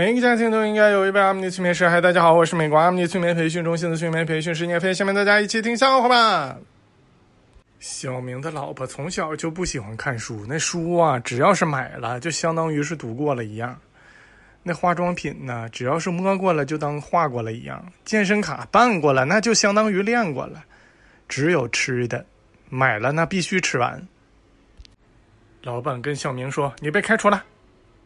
每个家庭都应该有一位阿米尼催眠师。嗨，大家好，我是美国阿米尼催眠培训中心的催眠培训师聂飞。下面大家一起听笑话吧。小明的老婆从小就不喜欢看书，那书啊，只要是买了，就相当于是读过了一样。那化妆品呢，只要是摸过了，就当画过了一样。健身卡办过了，那就相当于练过了。只有吃的，买了那必须吃完。老板跟小明说：“你被开除了。”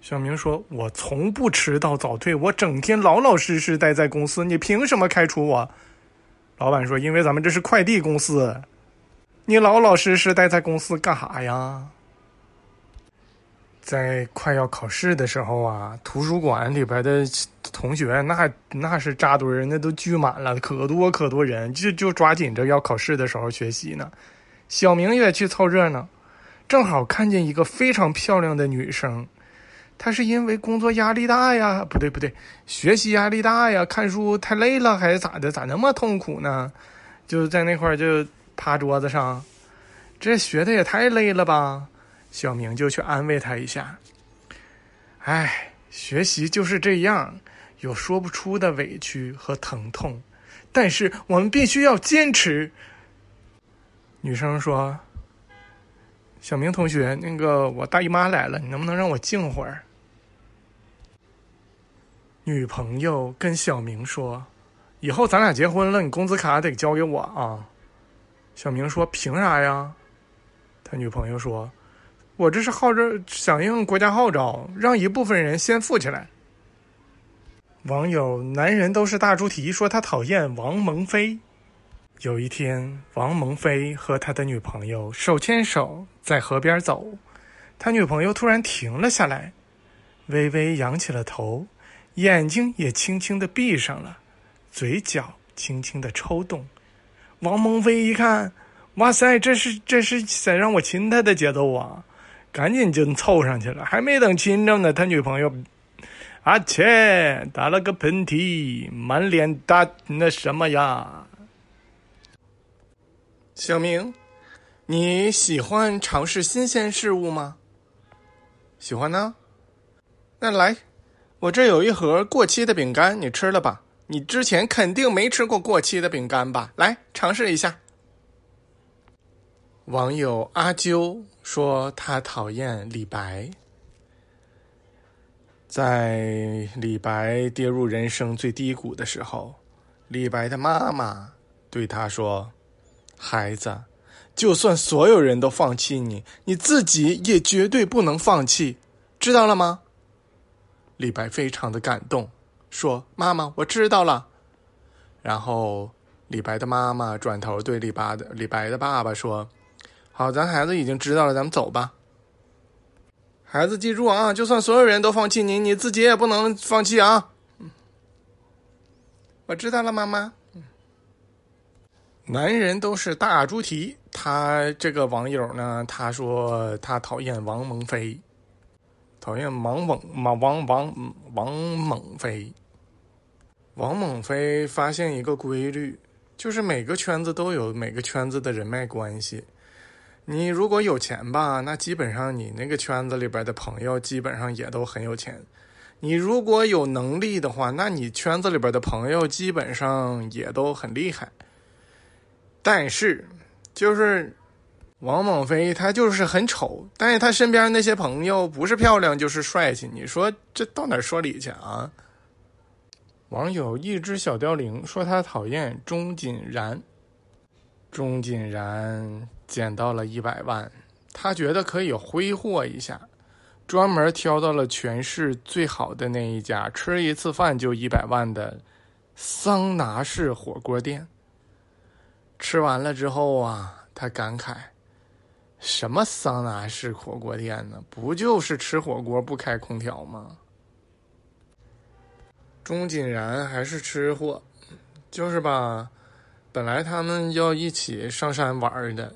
小明说：“我从不迟到早退，我整天老老实实待在公司，你凭什么开除我？”老板说：“因为咱们这是快递公司。”你老老实实待在公司干啥呀？在快要考试的时候啊，图书馆里边的同学那那是扎堆儿，那都聚满了，可多可多人，就就抓紧着要考试的时候学习呢。小明也去凑热闹，正好看见一个非常漂亮的女生，她是因为工作压力大呀，不对不对，学习压力大呀，看书太累了还是咋的？咋那么痛苦呢？就在那块儿就。趴桌子上，这学的也太累了吧？小明就去安慰他一下。哎，学习就是这样，有说不出的委屈和疼痛，但是我们必须要坚持。女生说：“小明同学，那个我大姨妈来了，你能不能让我静会儿？”女朋友跟小明说：“以后咱俩结婚了，你工资卡得交给我啊。”小明说：“凭啥呀？”他女朋友说：“我这是号召，响应国家号召，让一部分人先富起来。”网友“男人都是大猪蹄”说他讨厌王蒙飞。有一天，王蒙飞和他的女朋友手牵手在河边走，他女朋友突然停了下来，微微仰起了头，眼睛也轻轻的闭上了，嘴角轻轻的抽动。王蒙飞一看，哇塞，这是这是在让我亲他的节奏啊！赶紧就凑上去了，还没等亲着呢，他女朋友阿切打了个喷嚏，满脸大那什么呀？小明，你喜欢尝试新鲜事物吗？喜欢呢。那来，我这有一盒过期的饼干，你吃了吧。你之前肯定没吃过过期的饼干吧？来尝试一下。网友阿啾说他讨厌李白，在李白跌入人生最低谷的时候，李白的妈妈对他说：“孩子，就算所有人都放弃你，你自己也绝对不能放弃，知道了吗？”李白非常的感动。说：“妈妈，我知道了。”然后李白的妈妈转头对李白的李白的爸爸说：“好，咱孩子已经知道了，咱们走吧。孩子记住啊，就算所有人都放弃你，你自己也不能放弃啊。”我知道了，妈妈。男人都是大猪蹄。他这个网友呢，他说他讨厌王蒙飞，讨厌王猛王王王王猛飞。王猛飞发现一个规律，就是每个圈子都有每个圈子的人脉关系。你如果有钱吧，那基本上你那个圈子里边的朋友基本上也都很有钱。你如果有能力的话，那你圈子里边的朋友基本上也都很厉害。但是，就是王猛飞他就是很丑，但是他身边那些朋友不是漂亮就是帅气。你说这到哪说理去啊？网友一只小凋零说他讨厌钟锦然。钟锦然捡到了一百万，他觉得可以挥霍一下，专门挑到了全市最好的那一家，吃一次饭就一百万的桑拿式火锅店。吃完了之后啊，他感慨：什么桑拿式火锅店呢？不就是吃火锅不开空调吗？钟锦然还是吃货，就是吧？本来他们要一起上山玩的，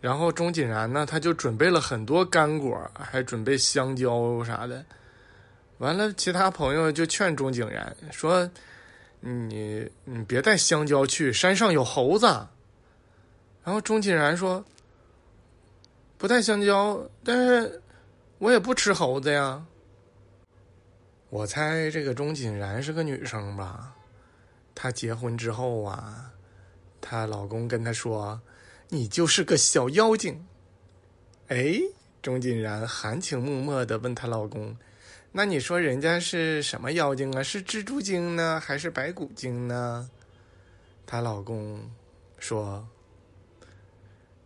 然后钟锦然呢，他就准备了很多干果，还准备香蕉啥的。完了，其他朋友就劝钟景然说：“你你别带香蕉去，山上有猴子。”然后钟锦然说：“不带香蕉，但是我也不吃猴子呀。”我猜这个钟锦然是个女生吧？她结婚之后啊，她老公跟她说：“你就是个小妖精。”哎，钟锦然含情脉脉的问她老公：“那你说人家是什么妖精啊？是蜘蛛精呢，还是白骨精呢？”她老公说：“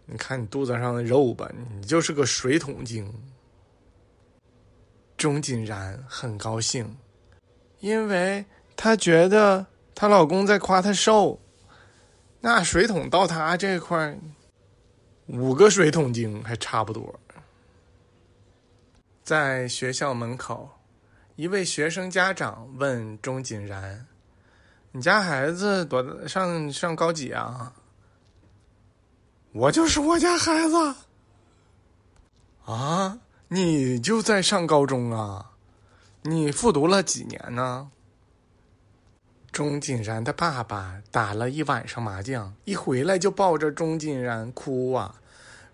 你看你肚子上的肉吧，你就是个水桶精。”钟锦然很高兴，因为她觉得她老公在夸她瘦。那水桶到她这块，五个水桶精还差不多。在学校门口，一位学生家长问钟锦然：“你家孩子多上上高几啊？”“我就是我家孩子。”啊。你就在上高中啊？你复读了几年呢？钟锦然的爸爸打了一晚上麻将，一回来就抱着钟锦然哭啊，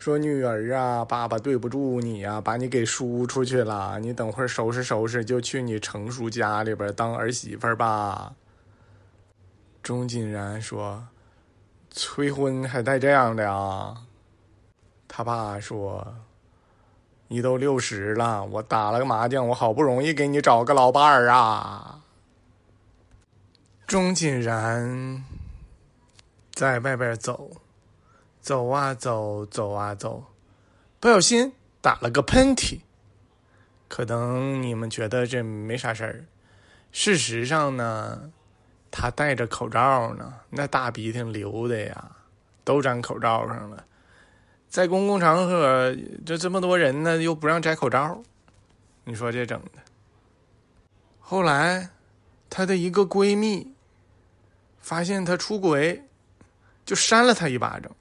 说：“女儿啊，爸爸对不住你呀，把你给输出去了。你等会儿收拾收拾，就去你成叔家里边当儿媳妇儿吧。”钟锦然说：“催婚还带这样的啊？”他爸说。你都六十了，我打了个麻将，我好不容易给你找个老伴儿啊。钟锦然在外边走，走啊走，走啊走，不小心打了个喷嚏。可能你们觉得这没啥事儿，事实上呢，他戴着口罩呢，那大鼻涕流的呀，都粘口罩上了。在公共场合，就这么多人呢，又不让摘口罩，你说这整的。后来，她的一个闺蜜发现她出轨，就扇了她一巴掌，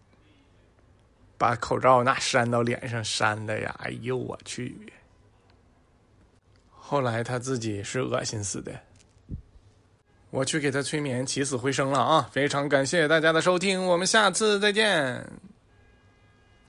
把口罩那扇到脸上扇的呀！哎呦我去！后来他自己是恶心死的，我去给他催眠，起死回生了啊！非常感谢大家的收听，我们下次再见。